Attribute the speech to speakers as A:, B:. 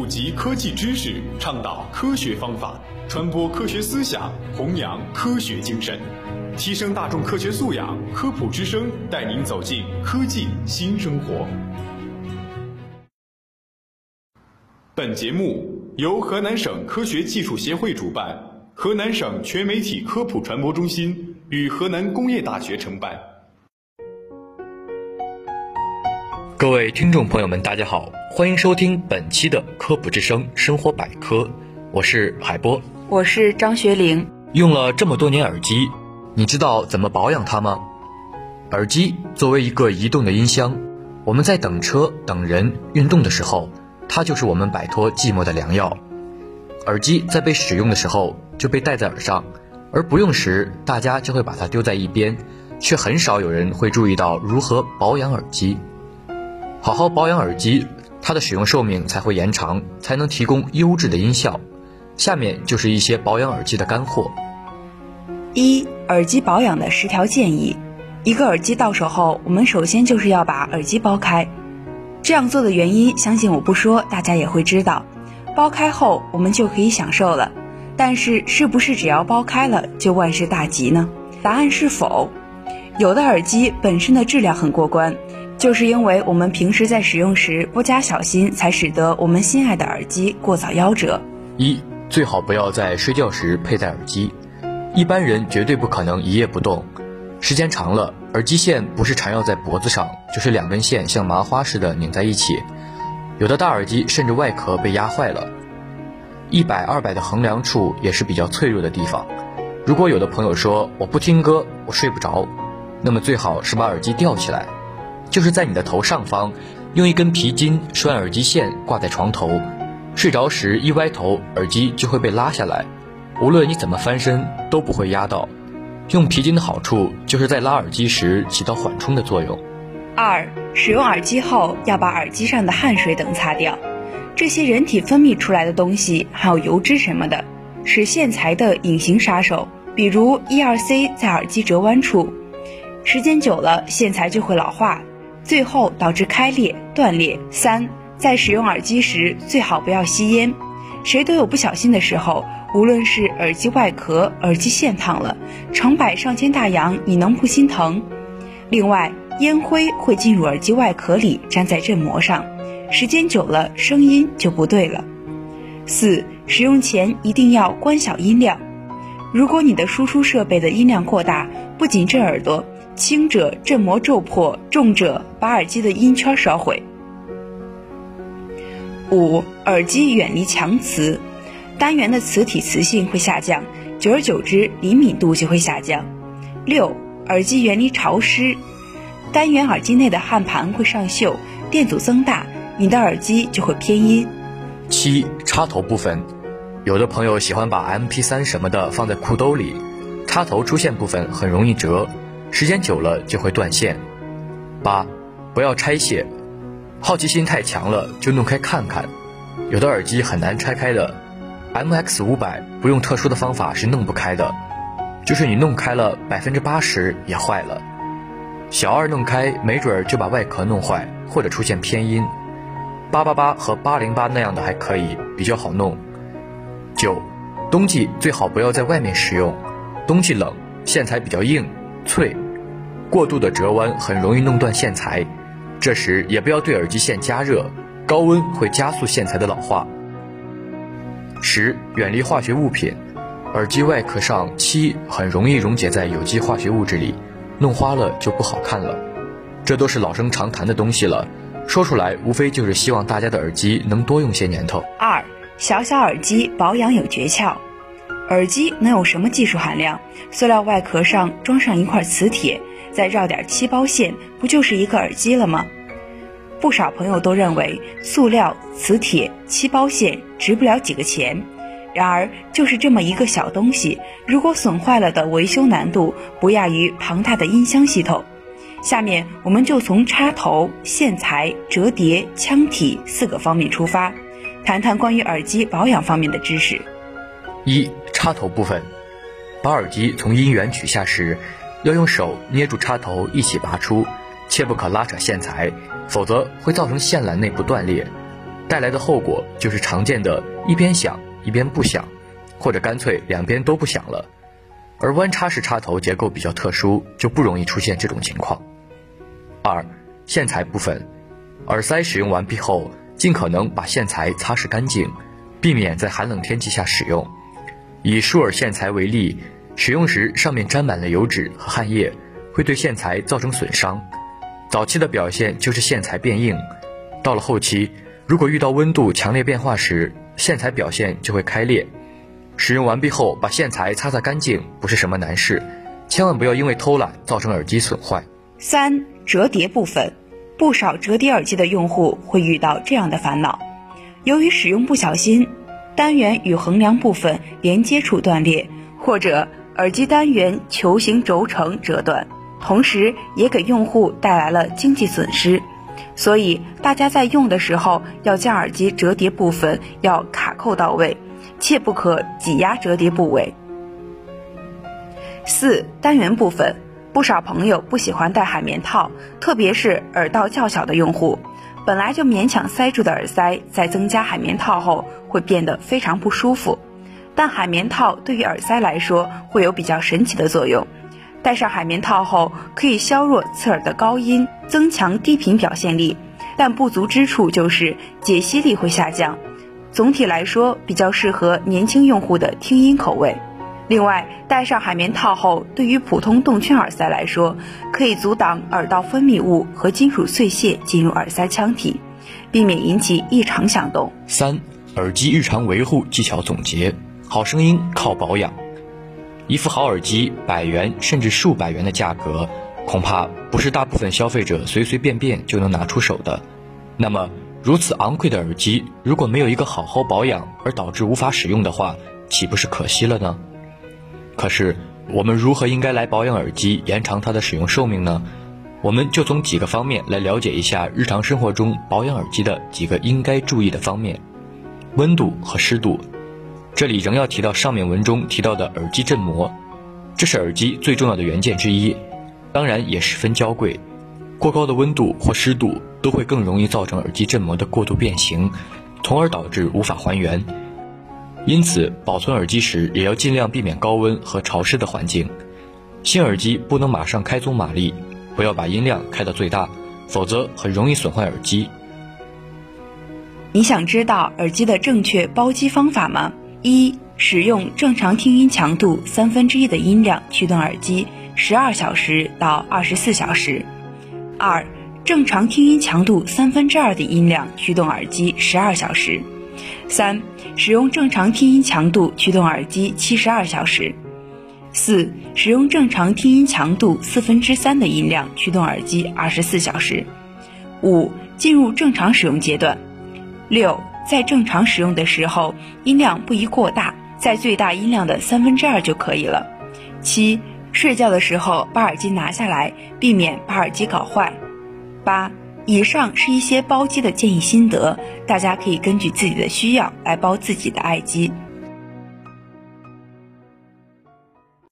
A: 普及科技知识，倡导科学方法，传播科学思想，弘扬科学精神，提升大众科学素养。科普之声带您走进科技新生活。本节目由河南省科学技术协会主办，河南省全媒体科普传播中心与河南工业大学承办。
B: 各位听众朋友们，大家好，欢迎收听本期的科普之声生活百科，我是海波，
C: 我是张学玲。
B: 用了这么多年耳机，你知道怎么保养它吗？耳机作为一个移动的音箱，我们在等车、等人、运动的时候，它就是我们摆脱寂寞的良药。耳机在被使用的时候就被戴在耳上，而不用时，大家就会把它丢在一边，却很少有人会注意到如何保养耳机。好好保养耳机，它的使用寿命才会延长，才能提供优质的音效。下面就是一些保养耳机的干货。
C: 一、耳机保养的十条建议。一个耳机到手后，我们首先就是要把耳机剥开。这样做的原因，相信我不说，大家也会知道。剥开后，我们就可以享受了。但是，是不是只要剥开了就万事大吉呢？答案是否。有的耳机本身的质量很过关。就是因为我们平时在使用时不加小心，才使得我们心爱的耳机过早夭折。
B: 一最好不要在睡觉时佩戴耳机，一般人绝对不可能一夜不动，时间长了，耳机线不是缠绕在脖子上，就是两根线像麻花似的拧在一起，有的大耳机甚至外壳被压坏了。一百二百的衡量处也是比较脆弱的地方，如果有的朋友说我不听歌，我睡不着，那么最好是把耳机吊起来。就是在你的头上方，用一根皮筋拴耳机线挂在床头，睡着时一歪头，耳机就会被拉下来，无论你怎么翻身都不会压到。用皮筋的好处就是在拉耳机时起到缓冲的作用。
C: 二，使用耳机后要把耳机上的汗水等擦掉，这些人体分泌出来的东西还有油脂什么的，是线材的隐形杀手。比如 E 二 C 在耳机折弯处，时间久了线材就会老化。最后导致开裂、断裂。三，在使用耳机时最好不要吸烟。谁都有不小心的时候，无论是耳机外壳、耳机线烫了，成百上千大洋，你能不心疼？另外，烟灰会进入耳机外壳里，粘在振膜上，时间久了，声音就不对了。四，使用前一定要关小音量。如果你的输出设备的音量过大，不仅震耳朵。轻者振膜皱破，重者把耳机的音圈烧毁。五、耳机远离强磁，单元的磁体磁性会下降，久而久之灵敏度就会下降。六、耳机远离潮湿，单元耳机内的焊盘会上锈，电阻增大，你的耳机就会偏音。
B: 七、插头部分，有的朋友喜欢把 MP3 什么的放在裤兜里，插头出线部分很容易折。时间久了就会断线。八，不要拆卸，好奇心太强了就弄开看看。有的耳机很难拆开的，MX 五百不用特殊的方法是弄不开的，就是你弄开了百分之八十也坏了。小二弄开没准儿就把外壳弄坏或者出现偏音。八八八和八零八那样的还可以，比较好弄。九，冬季最好不要在外面使用，冬季冷，线材比较硬。脆，过度的折弯很容易弄断线材，这时也不要对耳机线加热，高温会加速线材的老化。十，远离化学物品，耳机外壳上漆很容易溶解在有机化学物质里，弄花了就不好看了。这都是老生常谈的东西了，说出来无非就是希望大家的耳机能多用些年头。
C: 二，小小耳机保养有诀窍。耳机能有什么技术含量？塑料外壳上装上一块磁铁，再绕点漆包线，不就是一个耳机了吗？不少朋友都认为塑料、磁铁、漆包线值不了几个钱，然而就是这么一个小东西，如果损坏了的维修难度不亚于庞大的音箱系统。下面我们就从插头、线材、折叠、腔体四个方面出发，谈谈关于耳机保养方面的知识。
B: 一插头部分，把耳机从音源取下时，要用手捏住插头一起拔出，切不可拉扯线材，否则会造成线缆内部断裂。带来的后果就是常见的一边响一边不响，或者干脆两边都不响了。而弯插式插头结构比较特殊，就不容易出现这种情况。二，线材部分，耳塞使用完毕后，尽可能把线材擦拭干净，避免在寒冷天气下使用。以舒尔线材为例，使用时上面沾满了油脂和汗液，会对线材造成损伤。早期的表现就是线材变硬，到了后期，如果遇到温度强烈变化时，线材表现就会开裂。使用完毕后，把线材擦擦干净不是什么难事，千万不要因为偷懒造成耳机损坏。
C: 三、折叠部分，不少折叠耳机的用户会遇到这样的烦恼：由于使用不小心，单元与横梁部分连接处断裂，或者耳机单元球形轴承折断。同时，也给用户带来了经济损失，所以大家在用的时候要将耳机折叠部分要卡扣到位，切不可挤压折叠部位。四单元部分，不少朋友不喜欢戴海绵套，特别是耳道较小的用户，本来就勉强塞住的耳塞，在增加海绵套后会变得非常不舒服。但海绵套对于耳塞来说会有比较神奇的作用。戴上海绵套后，可以削弱刺耳的高音，增强低频表现力，但不足之处就是解析力会下降。总体来说，比较适合年轻用户的听音口味。另外，戴上海绵套后，对于普通动圈耳塞来说，可以阻挡耳道分泌物和金属碎屑进入耳塞腔体，避免引起异常响动。
B: 三、耳机日常维护技巧总结：好声音靠保养。一副好耳机，百元甚至数百元的价格，恐怕不是大部分消费者随随便便就能拿出手的。那么，如此昂贵的耳机，如果没有一个好好保养，而导致无法使用的话，岂不是可惜了呢？可是，我们如何应该来保养耳机，延长它的使用寿命呢？我们就从几个方面来了解一下日常生活中保养耳机的几个应该注意的方面：温度和湿度。这里仍要提到上面文中提到的耳机振膜，这是耳机最重要的元件之一，当然也十分娇贵。过高的温度或湿度都会更容易造成耳机振膜的过度变形，从而导致无法还原。因此，保存耳机时也要尽量避免高温和潮湿的环境。新耳机不能马上开足马力，不要把音量开到最大，否则很容易损坏耳机。
C: 你想知道耳机的正确包机方法吗？一、使用正常听音强度三分之一的音量驱动耳机，十二小时到二十四小时；二、正常听音强度三分之二的音量驱动耳机十二小时；三、使用正常听音强度驱动耳机七十二小时；四、使用正常听音强度四分之三的音量驱动耳机二十四小时；五、进入正常使用阶段；六。在正常使用的时候，音量不宜过大，在最大音量的三分之二就可以了。七，睡觉的时候把耳机拿下来，避免把耳机搞坏。八，以上是一些包机的建议心得，大家可以根据自己的需要来包自己的爱机。